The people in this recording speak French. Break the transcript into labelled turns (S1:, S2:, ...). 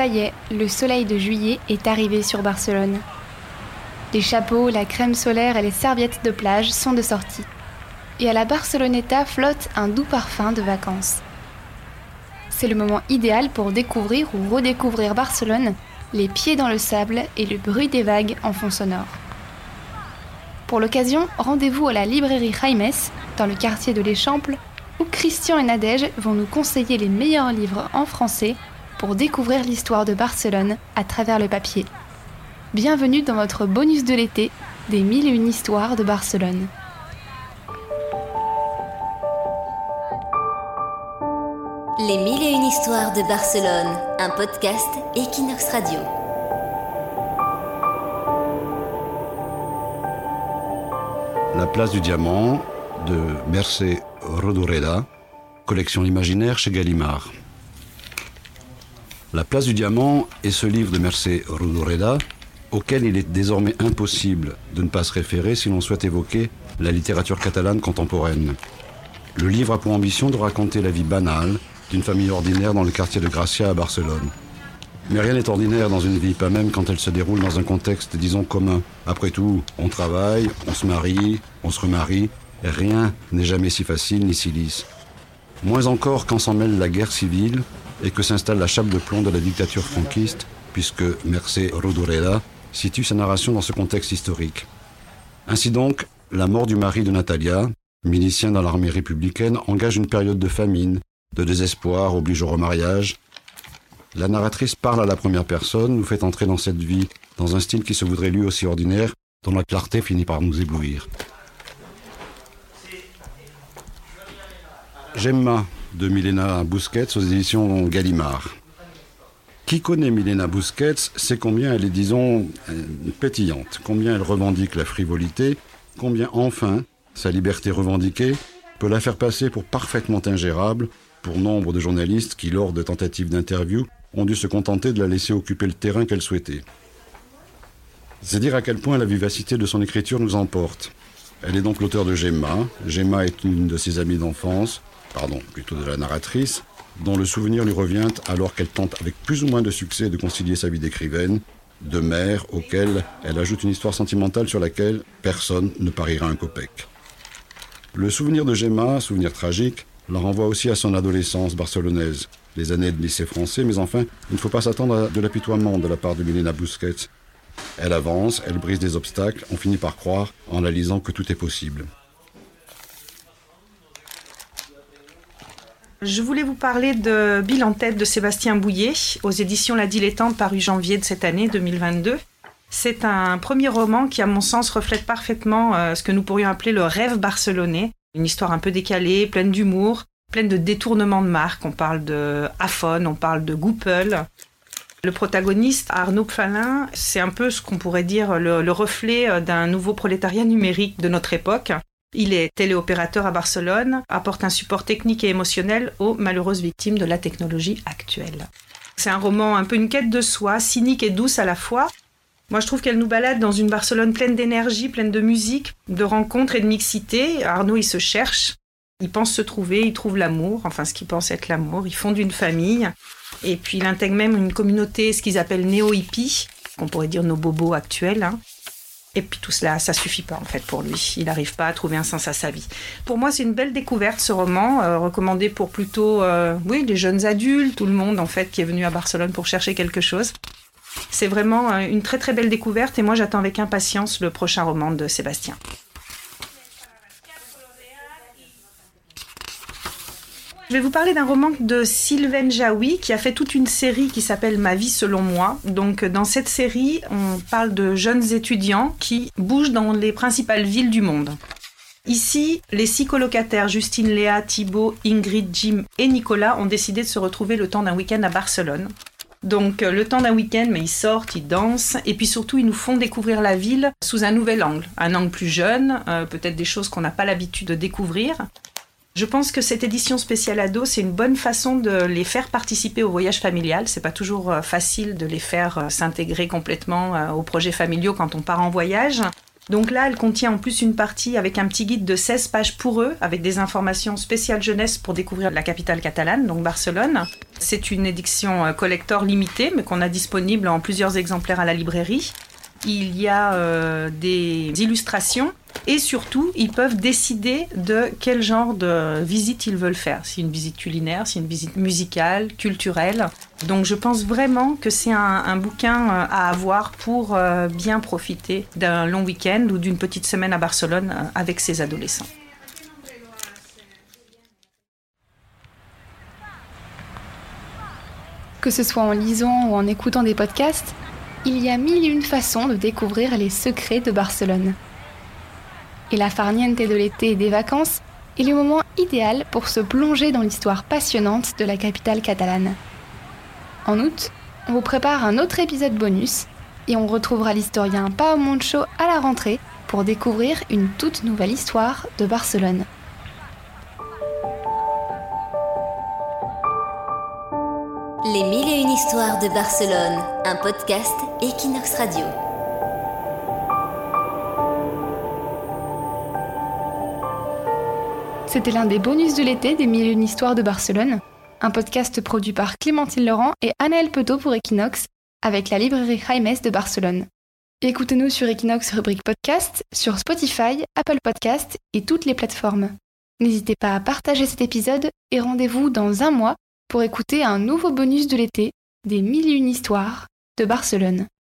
S1: Ça y est, le soleil de juillet est arrivé sur Barcelone. Les chapeaux, la crème solaire et les serviettes de plage sont de sortie. Et à la Barceloneta flotte un doux parfum de vacances. C'est le moment idéal pour découvrir ou redécouvrir Barcelone, les pieds dans le sable et le bruit des vagues en fond sonore. Pour l'occasion, rendez-vous à la librairie Jaimes, dans le quartier de l'Échample, où Christian et Nadège vont nous conseiller les meilleurs livres en français pour découvrir l'histoire de Barcelone à travers le papier. Bienvenue dans votre bonus de l'été des mille et une histoires de Barcelone.
S2: Les mille et une histoires de Barcelone, un podcast Equinox Radio.
S3: La place du diamant de Mercé Rodoreda, collection imaginaire chez Gallimard. La place du diamant est ce livre de Mercé Rodoreda auquel il est désormais impossible de ne pas se référer si l'on souhaite évoquer la littérature catalane contemporaine. Le livre a pour ambition de raconter la vie banale d'une famille ordinaire dans le quartier de Gracia à Barcelone. Mais rien n'est ordinaire dans une vie, pas même quand elle se déroule dans un contexte, disons, commun. Après tout, on travaille, on se marie, on se remarie, rien n'est jamais si facile ni si lisse. Moins encore quand s'en mêle la guerre civile et que s'installe la chape de plomb de la dictature franquiste, puisque Mercé Rodoreda situe sa narration dans ce contexte historique. Ainsi donc, la mort du mari de Natalia, milicien dans l'armée républicaine, engage une période de famine, de désespoir, oblige au remariage. La narratrice parle à la première personne, nous fait entrer dans cette vie, dans un style qui se voudrait lui aussi ordinaire, dont la clarté finit par nous éblouir. Gemma de Milena Busquets aux éditions Gallimard. Qui connaît Milena Busquets sait combien elle est, disons, pétillante, combien elle revendique la frivolité, combien enfin sa liberté revendiquée peut la faire passer pour parfaitement ingérable pour nombre de journalistes qui, lors de tentatives d'interview, ont dû se contenter de la laisser occuper le terrain qu'elle souhaitait. C'est dire à quel point la vivacité de son écriture nous emporte. Elle est donc l'auteur de Gemma. Gemma est une de ses amies d'enfance, pardon, plutôt de la narratrice, dont le souvenir lui revient alors qu'elle tente avec plus ou moins de succès de concilier sa vie d'écrivaine, de mère, auquel elle ajoute une histoire sentimentale sur laquelle personne ne pariera un copec. Le souvenir de Gemma, souvenir tragique, la renvoie aussi à son adolescence barcelonaise, les années de lycée français, mais enfin, il ne faut pas s'attendre à de l'apitoiement de la part de Milena Busquets. Elle avance, elle brise des obstacles, on finit par croire, en la lisant, que tout est possible.
S4: Je voulais vous parler de Bill en tête de Sébastien Bouillet aux éditions La Dilettante paru janvier de cette année 2022. C'est un premier roman qui, à mon sens, reflète parfaitement euh, ce que nous pourrions appeler le rêve barcelonais. Une histoire un peu décalée, pleine d'humour, pleine de détournements de marque. On parle de Afon, on parle de Goupel. Le protagoniste, Arnaud Pfalin, c'est un peu ce qu'on pourrait dire le, le reflet euh, d'un nouveau prolétariat numérique de notre époque. Il est téléopérateur à Barcelone, apporte un support technique et émotionnel aux malheureuses victimes de la technologie actuelle. C'est un roman un peu une quête de soi, cynique et douce à la fois. Moi, je trouve qu'elle nous balade dans une Barcelone pleine d'énergie, pleine de musique, de rencontres et de mixité. Arnaud, il se cherche, il pense se trouver, il trouve l'amour, enfin ce qu'il pense être l'amour. Il fonde une famille et puis il intègre même une communauté, ce qu'ils appellent néo-hippie, qu'on pourrait dire nos bobos actuels. Hein. Et puis tout cela, ça suffit pas en fait pour lui. Il n'arrive pas à trouver un sens à sa vie. Pour moi, c'est une belle découverte ce roman, euh, recommandé pour plutôt, euh, oui, les jeunes adultes, tout le monde en fait qui est venu à Barcelone pour chercher quelque chose. C'est vraiment euh, une très très belle découverte et moi j'attends avec impatience le prochain roman de Sébastien. Je vais vous parler d'un roman de Sylvain Jaoui qui a fait toute une série qui s'appelle Ma vie selon moi. Donc dans cette série, on parle de jeunes étudiants qui bougent dans les principales villes du monde. Ici, les six colocataires, Justine, Léa, Thibault, Ingrid, Jim et Nicolas, ont décidé de se retrouver le temps d'un week-end à Barcelone. Donc le temps d'un week-end, mais ils sortent, ils dansent, et puis surtout ils nous font découvrir la ville sous un nouvel angle, un angle plus jeune, euh, peut-être des choses qu'on n'a pas l'habitude de découvrir. Je pense que cette édition spéciale ado, c'est une bonne façon de les faire participer au voyage familial. C'est pas toujours euh, facile de les faire euh, s'intégrer complètement aux projets familiaux quand on part en voyage. Donc là, elle contient en plus une partie avec un petit guide de 16 pages pour eux, avec des informations spéciales jeunesse pour découvrir la capitale catalane, donc Barcelone. C'est une édition euh, collector limitée, mais qu'on a disponible en plusieurs exemplaires à la librairie. Il y a euh, des illustrations et surtout, ils peuvent décider de quel genre de visite ils veulent faire. Si une visite culinaire, si une visite musicale, culturelle. Donc je pense vraiment que c'est un, bouquin euh, à avoir pour euh, bien profiter d'un long week-end ou d'une petite semaine à Barcelone avec ses adolescents.
S1: Que ce soit en lisant ou en écoutant des podcasts, il y a mille et une façons de découvrir les secrets de Barcelone. Et la farniente de l'été et des vacances est le moment idéal pour se plonger dans l'histoire passionnante de la capitale catalane. En août, on vous prépare un autre épisode bonus et on retrouvera l'historien Pao Moncho à la rentrée pour découvrir une toute nouvelle histoire de Barcelone.
S2: Les mille et une histoires de Barcelone, un podcast Equinox Radio.
S1: C'était l'un des bonus de l'été des mille et histoires de Barcelone, un podcast produit par Clémentine Laurent et Anaël Petot pour Equinox, avec la librairie Jaimes de Barcelone. Écoutez-nous sur Equinox rubrique podcast, sur Spotify, Apple Podcast et toutes les plateformes. N'hésitez pas à partager cet épisode et rendez-vous dans un mois pour écouter un nouveau bonus de l'été des mille et histoires de Barcelone.